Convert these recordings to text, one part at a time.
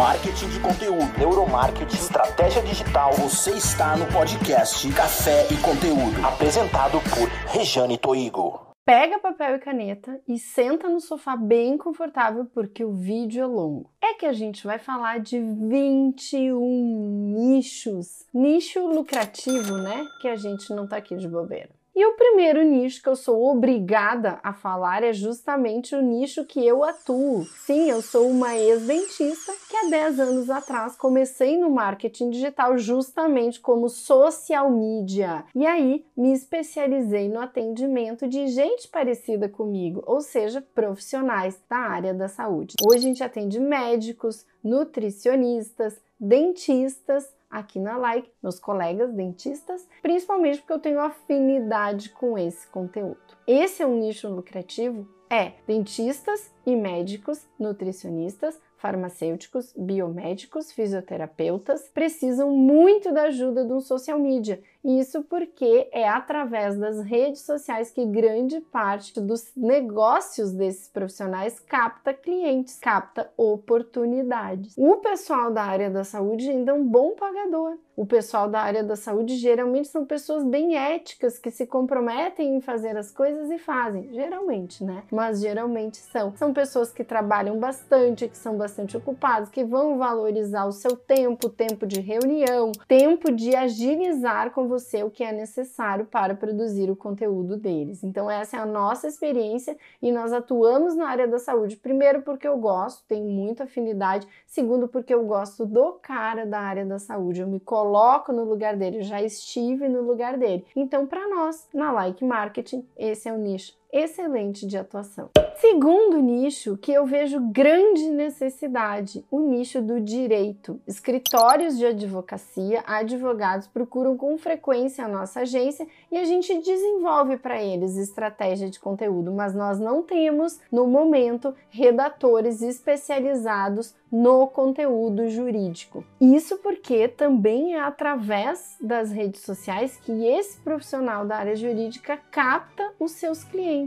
marketing de conteúdo, neuromarketing, estratégia digital, você está no podcast Café e Conteúdo, apresentado por Rejane Toigo. Pega papel e caneta e senta no sofá bem confortável porque o vídeo é longo. É que a gente vai falar de 21 nichos. Nicho lucrativo, né? Que a gente não tá aqui de bobeira. E o primeiro nicho que eu sou obrigada a falar é justamente o nicho que eu atuo. Sim, eu sou uma ex-dentista que há 10 anos atrás comecei no marketing digital justamente como social media. E aí me especializei no atendimento de gente parecida comigo, ou seja, profissionais da área da saúde. Hoje a gente atende médicos, nutricionistas, dentistas, aqui na Like, meus colegas dentistas, principalmente porque eu tenho afinidade com esse conteúdo. Esse é um nicho lucrativo? É, dentistas e médicos, nutricionistas, farmacêuticos, biomédicos, fisioterapeutas precisam muito da ajuda de um social media. Isso porque é através das redes sociais que grande parte dos negócios desses profissionais capta clientes, capta oportunidades. O pessoal da área da saúde ainda é um bom pagador. O pessoal da área da saúde geralmente são pessoas bem éticas que se comprometem em fazer as coisas e fazem, geralmente, né? Mas geralmente são. São pessoas que trabalham bastante, que são bastante ocupadas, que vão valorizar o seu tempo, tempo de reunião, tempo de agilizar com você o que é necessário para produzir o conteúdo deles. Então, essa é a nossa experiência e nós atuamos na área da saúde. Primeiro, porque eu gosto, tenho muita afinidade. Segundo, porque eu gosto do cara da área da saúde. Eu me coloco no lugar dele, já estive no lugar dele. Então, para nós, na Like Marketing, esse é o nicho excelente de atuação. Segundo nicho que eu vejo grande necessidade, o nicho do direito. Escritórios de advocacia, advogados procuram com frequência a nossa agência e a gente desenvolve para eles estratégia de conteúdo, mas nós não temos no momento redatores especializados no conteúdo jurídico. Isso porque também é através das redes sociais que esse profissional da área jurídica capta os seus clientes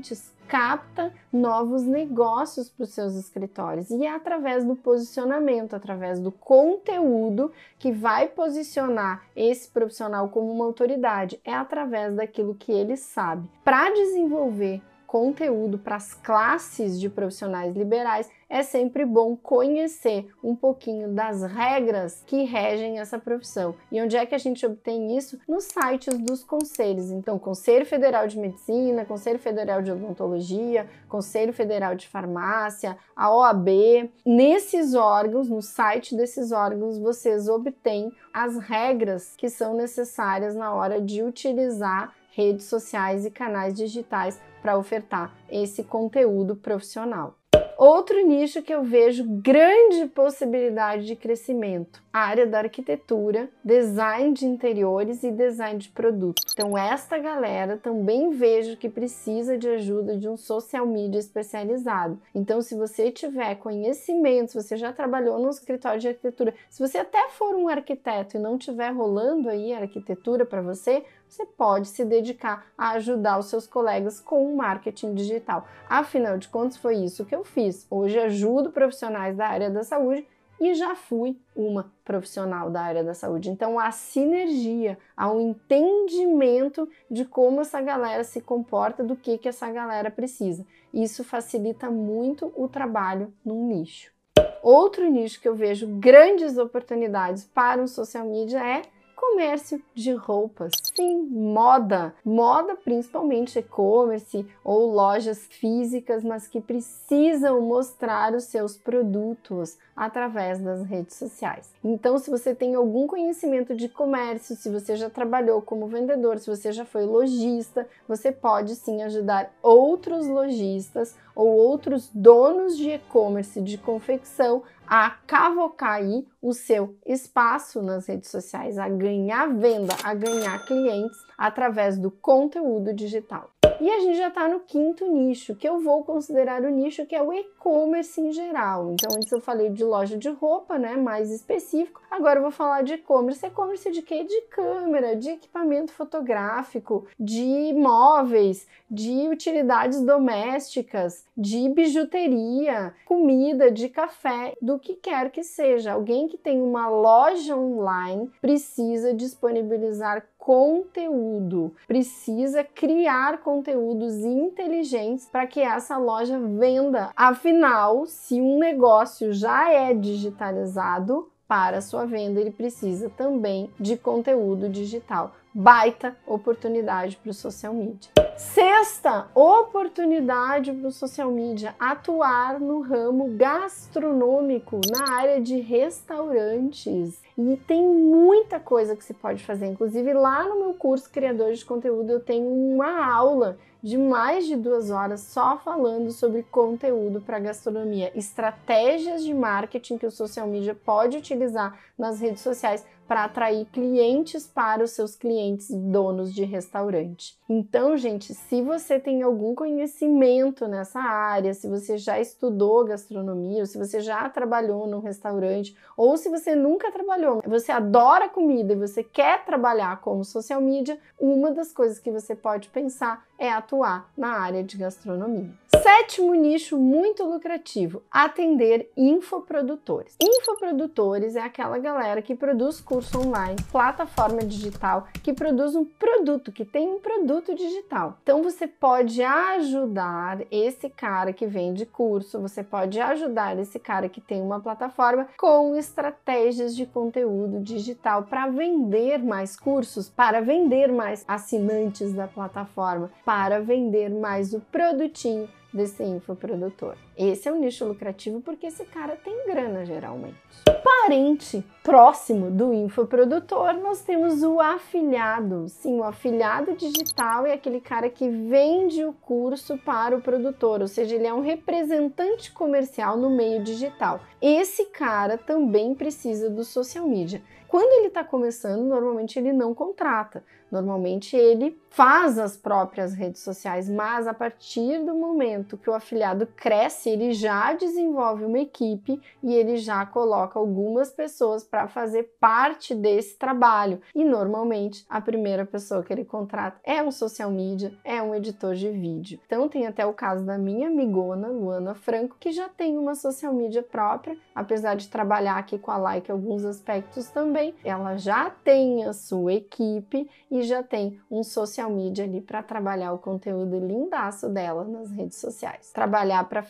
capta novos negócios para os seus escritórios e é através do posicionamento, através do conteúdo que vai posicionar esse profissional como uma autoridade, é através daquilo que ele sabe. Para desenvolver conteúdo para as classes de profissionais liberais, é sempre bom conhecer um pouquinho das regras que regem essa profissão. E onde é que a gente obtém isso? Nos sites dos conselhos. Então, Conselho Federal de Medicina, Conselho Federal de Odontologia, Conselho Federal de Farmácia, a OAB. Nesses órgãos, no site desses órgãos, vocês obtêm as regras que são necessárias na hora de utilizar redes sociais e canais digitais para ofertar esse conteúdo profissional. Outro nicho que eu vejo grande possibilidade de crescimento, a área da arquitetura, design de interiores e design de produtos. Então esta galera também vejo que precisa de ajuda de um social media especializado. Então se você tiver conhecimento, se você já trabalhou no escritório de arquitetura, se você até for um arquiteto e não tiver rolando aí a arquitetura para você, você pode se dedicar a ajudar os seus colegas com o marketing digital. Afinal de contas, foi isso que eu fiz. Hoje ajudo profissionais da área da saúde e já fui uma profissional da área da saúde. Então, a sinergia, ao entendimento de como essa galera se comporta, do que, que essa galera precisa. Isso facilita muito o trabalho num nicho. Outro nicho que eu vejo grandes oportunidades para um social media é comércio de roupas. Sim, moda. Moda, principalmente e-commerce ou lojas físicas, mas que precisam mostrar os seus produtos através das redes sociais. Então, se você tem algum conhecimento de comércio, se você já trabalhou como vendedor, se você já foi lojista, você pode sim ajudar outros lojistas ou outros donos de e-commerce de confecção a cavocar aí o seu espaço nas redes sociais, a ganhar venda, a ganhar clientes através do conteúdo digital. E a gente já está no quinto nicho, que eu vou considerar o nicho que é o e-commerce em geral. Então, antes eu falei de loja de roupa, né, mais específico. Agora eu vou falar de e-commerce. E-commerce de quê? De câmera, de equipamento fotográfico, de móveis, de utilidades domésticas, de bijuteria, comida, de café, do que quer que seja. Alguém que tem uma loja online precisa disponibilizar conteúdo, precisa criar conteúdos inteligentes para que essa loja venda. Afinal, se um negócio já é digitalizado, para sua venda, ele precisa também de conteúdo digital. Baita oportunidade para o social media. Sexta oportunidade para o social media: atuar no ramo gastronômico, na área de restaurantes. E tem muita coisa que se pode fazer. Inclusive, lá no meu curso Criadores de Conteúdo, eu tenho uma aula de mais de duas horas só falando sobre conteúdo para gastronomia, estratégias de marketing que o social media pode utilizar nas redes sociais para atrair clientes para os seus clientes donos de restaurante. Então, gente, se você tem algum conhecimento nessa área, se você já estudou gastronomia, ou se você já trabalhou num restaurante, ou se você nunca trabalhou, você adora comida e você quer trabalhar como social media, uma das coisas que você pode pensar é atuar na área de gastronomia. Sétimo nicho muito lucrativo: atender infoprodutores. Infoprodutores é aquela galera que produz curso online, plataforma digital, que produz um produto, que tem um produto digital. Então você pode ajudar esse cara que vende curso, você pode ajudar esse cara que tem uma plataforma com estratégias de conteúdo digital para vender mais cursos, para vender mais assinantes da plataforma, para vender mais o produtinho desse infoprodutor. Esse é um nicho lucrativo porque esse cara tem grana geralmente. Parente próximo do infoprodutor, nós temos o afiliado. Sim, o afiliado digital é aquele cara que vende o curso para o produtor, ou seja, ele é um representante comercial no meio digital. Esse cara também precisa do social media. Quando ele está começando, normalmente ele não contrata. Normalmente ele faz as próprias redes sociais, mas a partir do momento que o afiliado cresce, ele já desenvolve uma equipe e ele já coloca algumas pessoas para fazer parte desse trabalho. E normalmente a primeira pessoa que ele contrata é um social media, é um editor de vídeo. Então tem até o caso da minha amigona, Luana Franco, que já tem uma social media própria, apesar de trabalhar aqui com a Like alguns aspectos também, ela já tem a sua equipe e já tem um social media ali para trabalhar o conteúdo lindaço dela nas redes sociais. Trabalhar para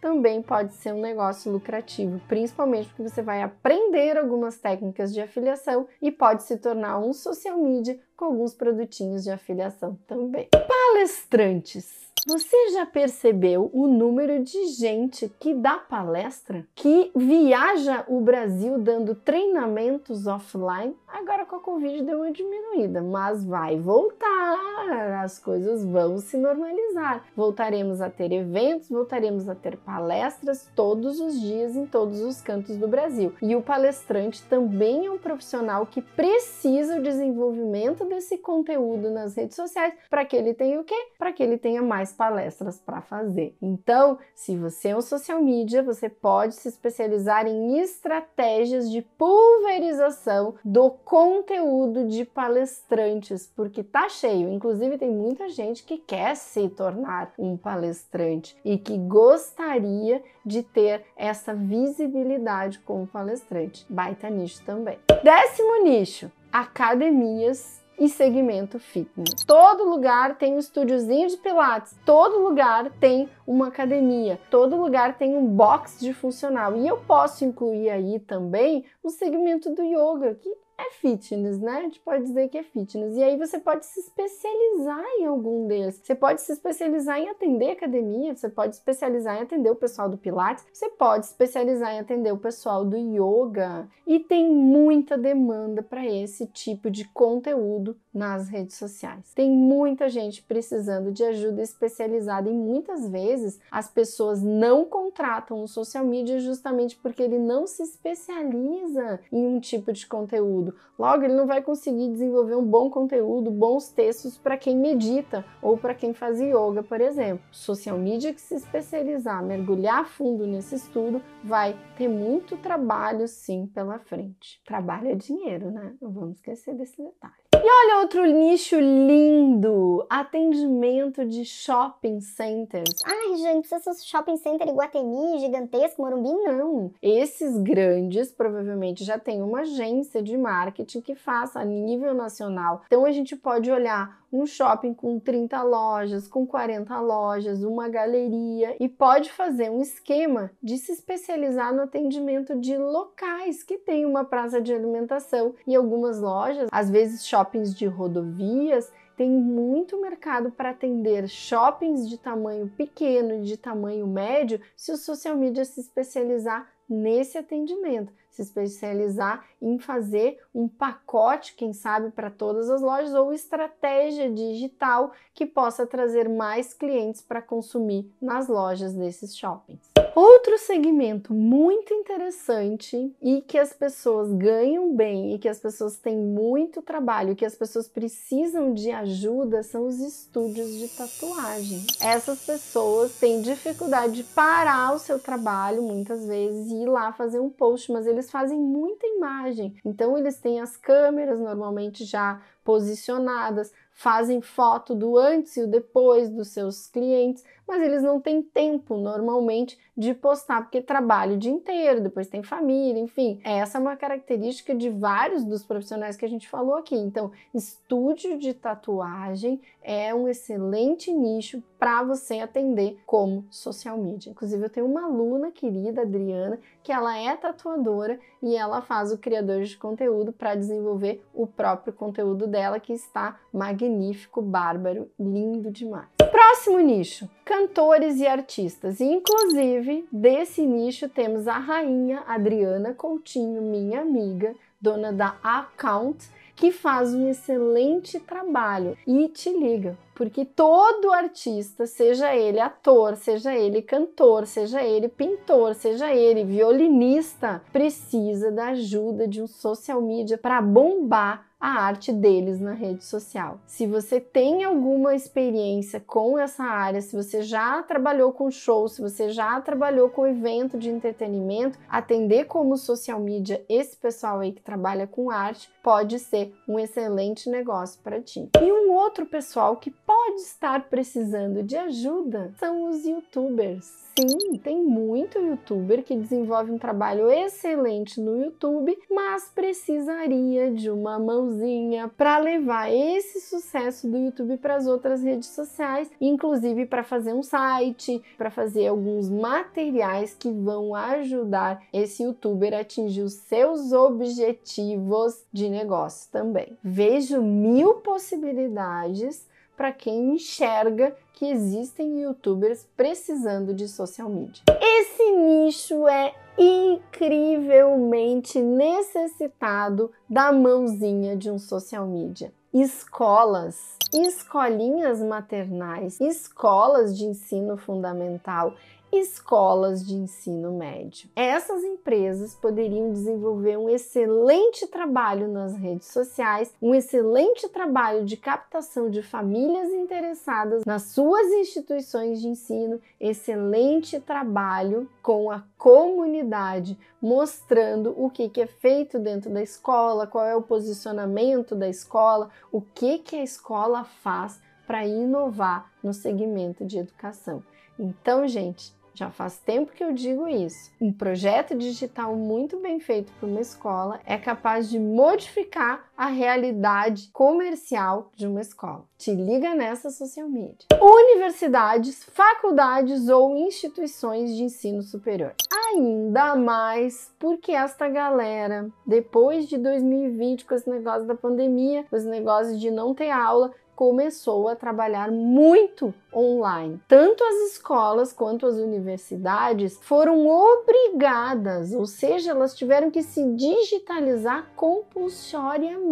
também pode ser um negócio lucrativo, principalmente porque você vai aprender algumas técnicas de afiliação e pode se tornar um social media com alguns produtinhos de afiliação também. Palestrantes você já percebeu o número de gente que dá palestra, que viaja o Brasil dando treinamentos offline? Agora com a Covid deu uma diminuída, mas vai voltar, as coisas vão se normalizar. Voltaremos a ter eventos, voltaremos a ter palestras todos os dias em todos os cantos do Brasil. E o palestrante também é um profissional que precisa o desenvolvimento desse conteúdo nas redes sociais para que ele tenha o quê? Para que ele tenha mais palestras para fazer. Então, se você é um social media, você pode se especializar em estratégias de pulverização do conteúdo de palestrantes, porque tá cheio. Inclusive, tem muita gente que quer se tornar um palestrante e que gostaria de ter essa visibilidade como palestrante. Baita nicho também. Décimo nicho: academias e segmento fitness. Todo lugar tem um estúdiozinho de pilates, todo lugar tem uma academia, todo lugar tem um box de funcional. E eu posso incluir aí também o segmento do yoga, que é fitness, né? A gente pode dizer que é fitness. E aí você pode se especializar em algum deles. Você pode se especializar em atender academia, você pode especializar em atender o pessoal do Pilates, você pode especializar em atender o pessoal do yoga. E tem muita demanda para esse tipo de conteúdo nas redes sociais. Tem muita gente precisando de ajuda especializada e muitas vezes as pessoas não contratam o social media justamente porque ele não se especializa em um tipo de conteúdo. Logo, ele não vai conseguir desenvolver um bom conteúdo, bons textos para quem medita ou para quem faz yoga, por exemplo. Social media que se especializar, mergulhar fundo nesse estudo, vai ter muito trabalho sim pela frente. Trabalho é dinheiro, né? Não vamos esquecer desse detalhe. E olha outro nicho lindo: atendimento de shopping centers. Ai, gente, precisa ser shopping center Iguatemi, gigantesco, Morumbi? Não. Esses grandes provavelmente já têm uma agência de marketing que faça a nível nacional. Então a gente pode olhar um shopping com 30 lojas, com 40 lojas, uma galeria e pode fazer um esquema de se especializar no atendimento de locais que tem uma praça de alimentação. E algumas lojas, às vezes shoppings de rodovias, tem muito mercado para atender shoppings de tamanho pequeno e de tamanho médio se o social media se especializar nesse atendimento se especializar em fazer um pacote, quem sabe, para todas as lojas ou estratégia digital que possa trazer mais clientes para consumir nas lojas desses shoppings. Outro segmento muito interessante e que as pessoas ganham bem e que as pessoas têm muito trabalho, que as pessoas precisam de ajuda são os estúdios de tatuagem. Essas pessoas têm dificuldade de parar o seu trabalho muitas vezes e ir lá fazer um post, mas eles fazem muita imagem. Então eles têm as câmeras normalmente já posicionadas, fazem foto do antes e o depois dos seus clientes, mas eles não têm tempo normalmente de postar porque trabalha o dia inteiro, depois tem família, enfim. Essa é uma característica de vários dos profissionais que a gente falou aqui. Então, estúdio de tatuagem é um excelente nicho para você atender como social media. Inclusive, eu tenho uma aluna querida, Adriana, que ela é tatuadora e ela faz o criador de conteúdo para desenvolver o próprio conteúdo dela que está magnífico, bárbaro, lindo demais. Próximo nicho, cantores e artistas. inclusive, desse nicho temos a rainha Adriana Coutinho, minha amiga, dona da Account, que faz um excelente trabalho. E te liga, porque todo artista, seja ele ator, seja ele cantor, seja ele pintor, seja ele violinista, precisa da ajuda de um social media para bombar a arte deles na rede social. Se você tem alguma experiência com essa área, se você já trabalhou com show, se você já trabalhou com evento de entretenimento, atender como social media esse pessoal aí que trabalha com arte pode ser um excelente negócio para ti. E um outro pessoal que pode estar precisando de ajuda são os youtubers. Sim, tem muito youtuber que desenvolve um trabalho excelente no YouTube, mas precisaria de uma mãozinha para levar esse sucesso do YouTube para as outras redes sociais, inclusive para fazer um site, para fazer alguns materiais que vão ajudar esse youtuber a atingir os seus objetivos de negócio também. Vejo mil possibilidades para quem enxerga que existem youtubers precisando de social media. Esse nicho é incrivelmente necessitado da mãozinha de um social media. Escolas, escolinhas maternais, escolas de ensino fundamental escolas de ensino médio. Essas empresas poderiam desenvolver um excelente trabalho nas redes sociais, um excelente trabalho de captação de famílias interessadas nas suas instituições de ensino, excelente trabalho com a comunidade, mostrando o que, que é feito dentro da escola, qual é o posicionamento da escola, o que, que a escola faz para inovar no segmento de educação. Então, gente, já faz tempo que eu digo isso. Um projeto digital muito bem feito para uma escola é capaz de modificar a realidade comercial de uma escola. Te liga nessa social media. Universidades, faculdades ou instituições de ensino superior. Ainda mais porque esta galera, depois de 2020, com esse negócio da pandemia, com esse negócio de não ter aula, começou a trabalhar muito online. Tanto as escolas quanto as universidades foram obrigadas, ou seja, elas tiveram que se digitalizar compulsoriamente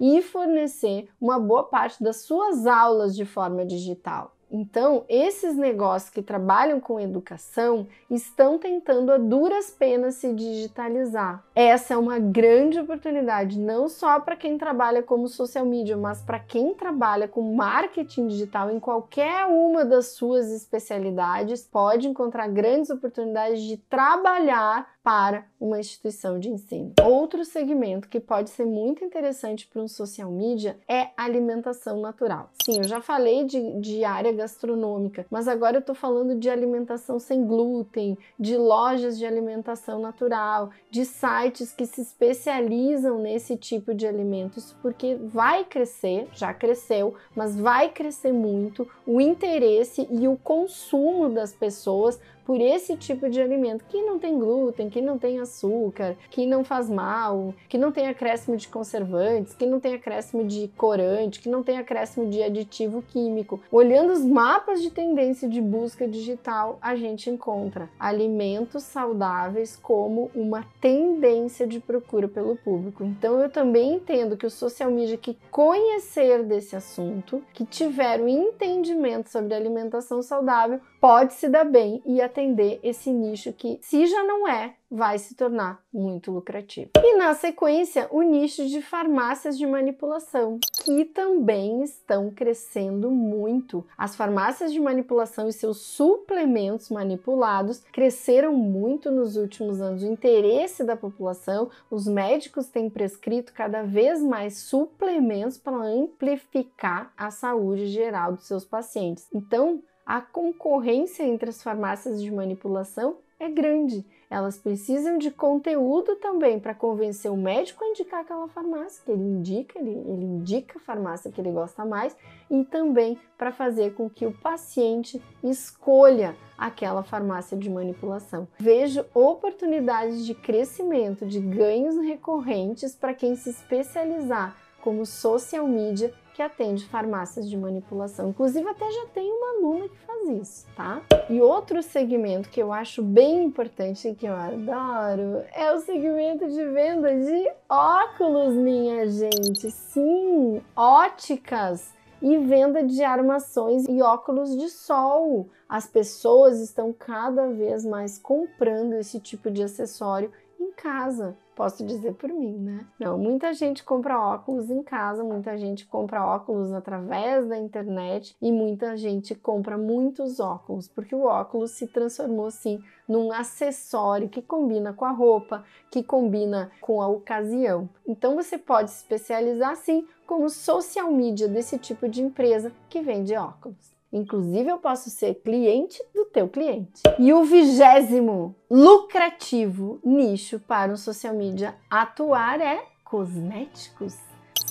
e fornecer uma boa parte das suas aulas de forma digital. Então, esses negócios que trabalham com educação estão tentando a duras penas se digitalizar. Essa é uma grande oportunidade, não só para quem trabalha como social media, mas para quem trabalha com marketing digital em qualquer uma das suas especialidades, pode encontrar grandes oportunidades de trabalhar para uma instituição de ensino. Outro segmento que pode ser muito interessante para um social media é alimentação natural. Sim, eu já falei de, de área gastronômica, mas agora eu estou falando de alimentação sem glúten, de lojas de alimentação natural, de sites que se especializam nesse tipo de alimentos, porque vai crescer, já cresceu, mas vai crescer muito o interesse e o consumo das pessoas por esse tipo de alimento que não tem glúten, que não tem açúcar, que não faz mal, que não tem acréscimo de conservantes, que não tem acréscimo de corante, que não tem acréscimo de aditivo químico. Olhando os mapas de tendência de busca digital, a gente encontra alimentos saudáveis como uma tendência de procura pelo público. Então eu também entendo que o social media que conhecer desse assunto, que tiver o um entendimento sobre alimentação saudável, pode se dar bem e atender esse nicho que, se já não é, vai se tornar muito lucrativo. E na sequência, o nicho de farmácias de manipulação, que também estão crescendo muito. As farmácias de manipulação e seus suplementos manipulados cresceram muito nos últimos anos. O interesse da população, os médicos têm prescrito cada vez mais suplementos para amplificar a saúde geral dos seus pacientes. Então, a concorrência entre as farmácias de manipulação é grande. Elas precisam de conteúdo também para convencer o médico a indicar aquela farmácia que ele indica, ele, ele indica a farmácia que ele gosta mais e também para fazer com que o paciente escolha aquela farmácia de manipulação. Vejo oportunidades de crescimento, de ganhos recorrentes para quem se especializar como social media que atende farmácias de manipulação. Inclusive, até já tem uma aluna que faz isso, tá? E outro segmento que eu acho bem importante e que eu adoro é o segmento de venda de óculos, minha gente. Sim, óticas e venda de armações e óculos de sol. As pessoas estão cada vez mais comprando esse tipo de acessório em casa. Posso dizer por mim, né? Não, muita gente compra óculos em casa, muita gente compra óculos através da internet e muita gente compra muitos óculos, porque o óculos se transformou assim num acessório que combina com a roupa, que combina com a ocasião. Então você pode se especializar assim como social media desse tipo de empresa que vende óculos. Inclusive, eu posso ser cliente do teu cliente. E o vigésimo lucrativo nicho para o social media atuar é cosméticos.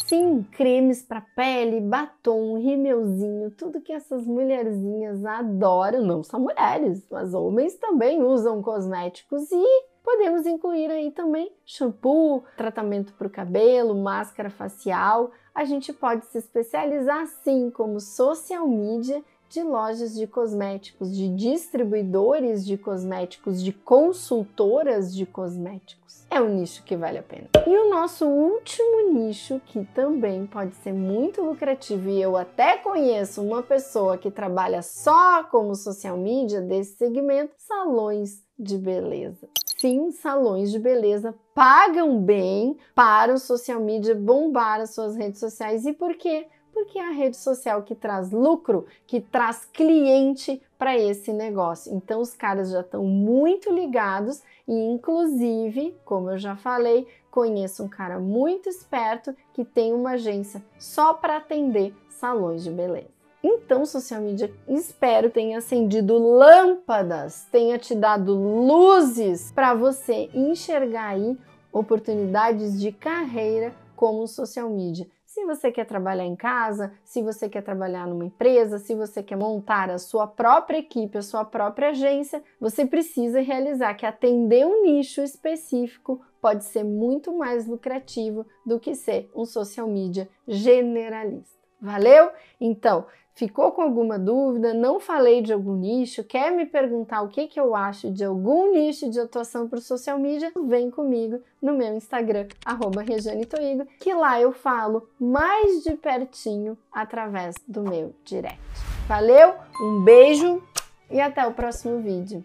Sim, cremes para pele, batom, rímelzinho, tudo que essas mulherzinhas adoram. Não só mulheres, mas homens também usam cosméticos e podemos incluir aí também shampoo, tratamento para o cabelo, máscara facial a gente pode se especializar sim como social media de lojas de cosméticos, de distribuidores de cosméticos, de consultoras de cosméticos. É um nicho que vale a pena. E o nosso último nicho, que também pode ser muito lucrativo, e eu até conheço uma pessoa que trabalha só como social media desse segmento, salões de beleza. Sim, salões de beleza pagam bem para o social media bombar as suas redes sociais. E por quê? Porque é a rede social que traz lucro, que traz cliente para esse negócio. Então os caras já estão muito ligados e inclusive, como eu já falei, conheço um cara muito esperto que tem uma agência só para atender salões de beleza. Então, social media, espero tenha acendido lâmpadas, tenha te dado luzes para você enxergar aí oportunidades de carreira como social media. Se você quer trabalhar em casa, se você quer trabalhar numa empresa, se você quer montar a sua própria equipe, a sua própria agência, você precisa realizar que atender um nicho específico pode ser muito mais lucrativo do que ser um social media generalista. Valeu? Então, ficou com alguma dúvida? Não falei de algum nicho? Quer me perguntar o que, que eu acho de algum nicho de atuação para o social media? Vem comigo no meu Instagram, arroba que lá eu falo mais de pertinho através do meu direct. Valeu, um beijo e até o próximo vídeo.